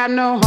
piano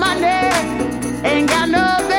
money, ain't got no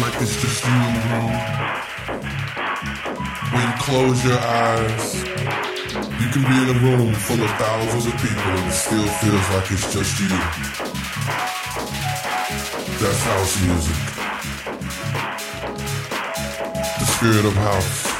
like this is just the wrong enclosure our you can be in a room full of thousands of people who still feels like it's just you. That's house music. The spirit of house.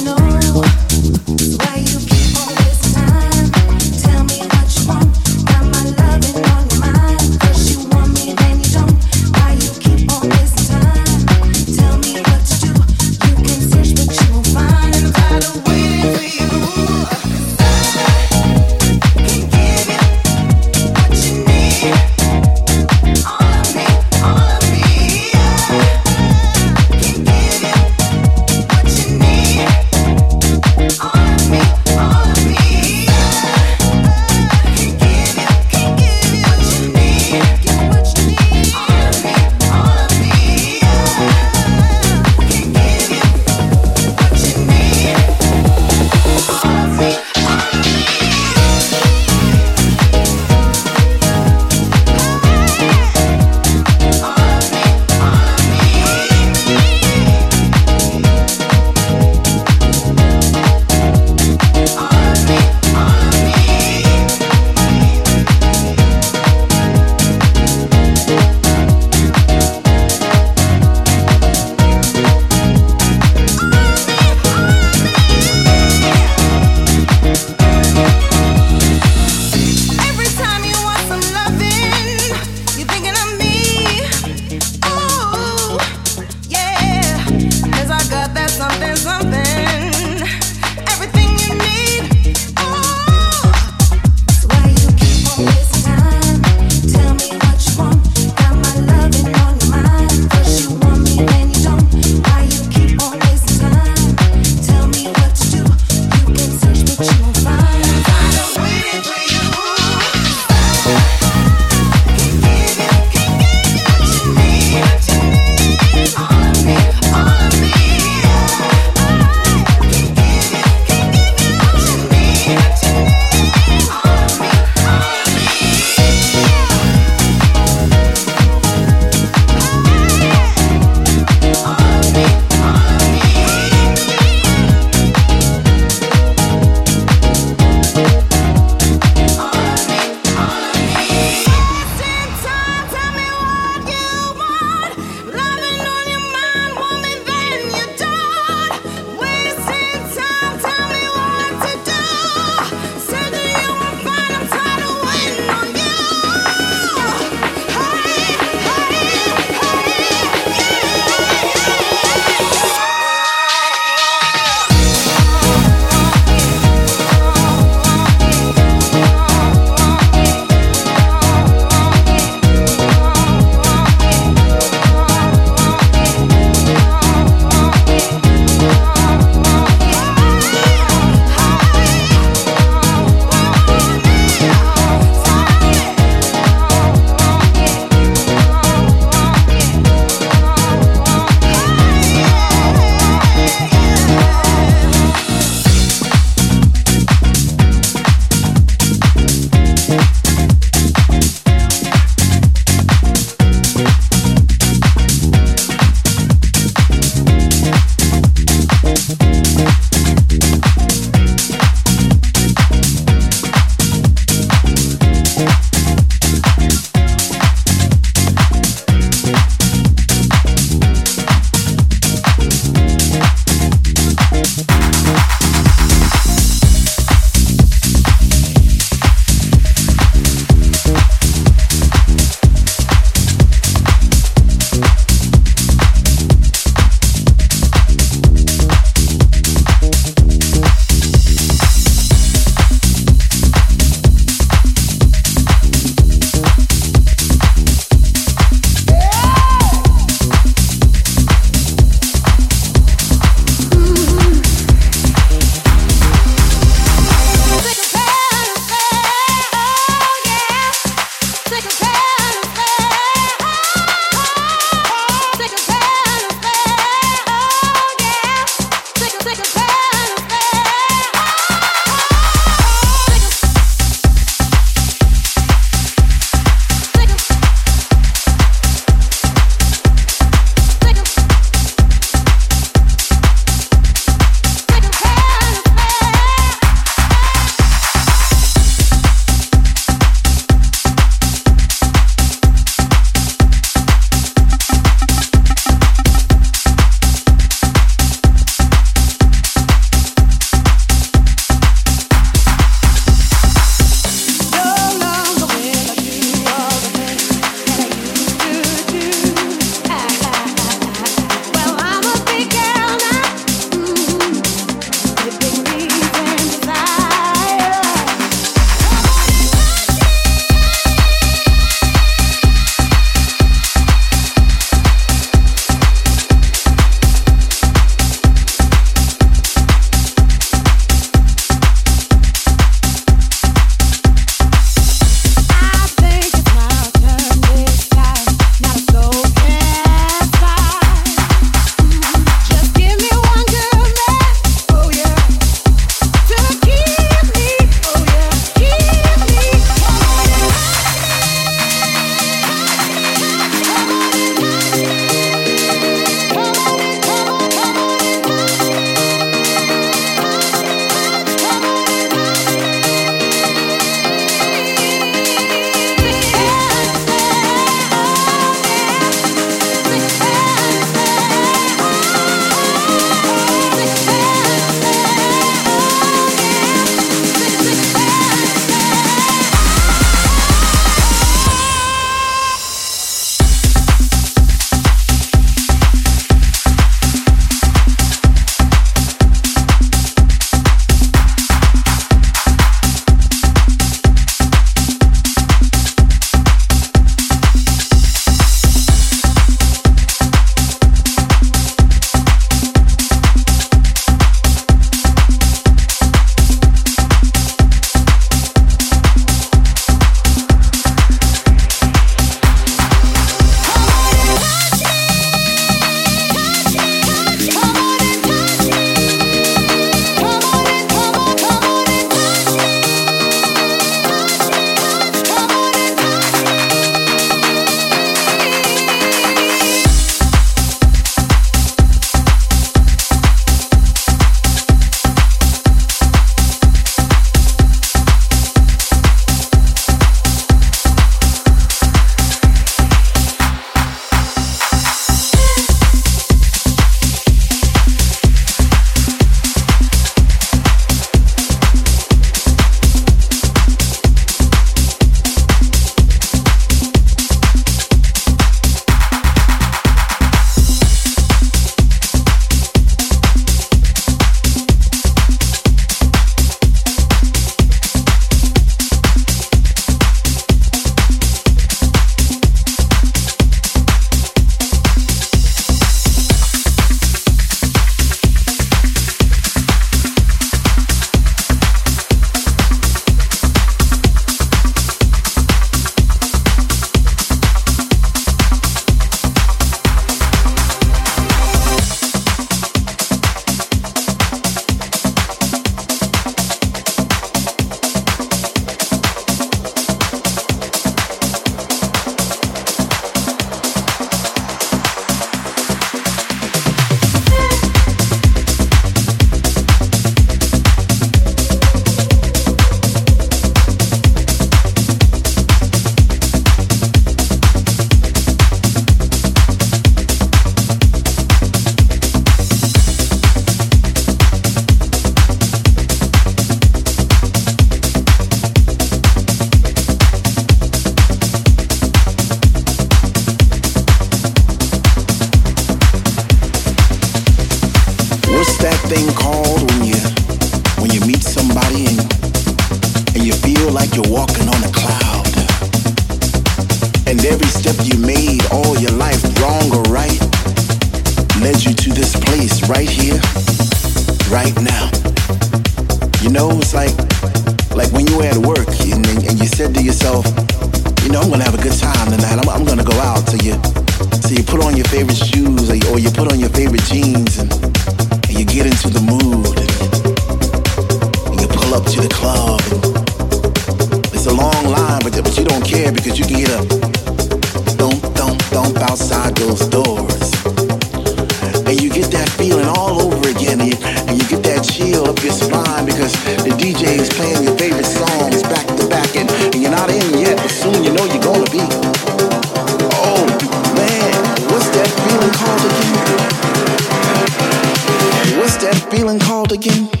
Feeling called again?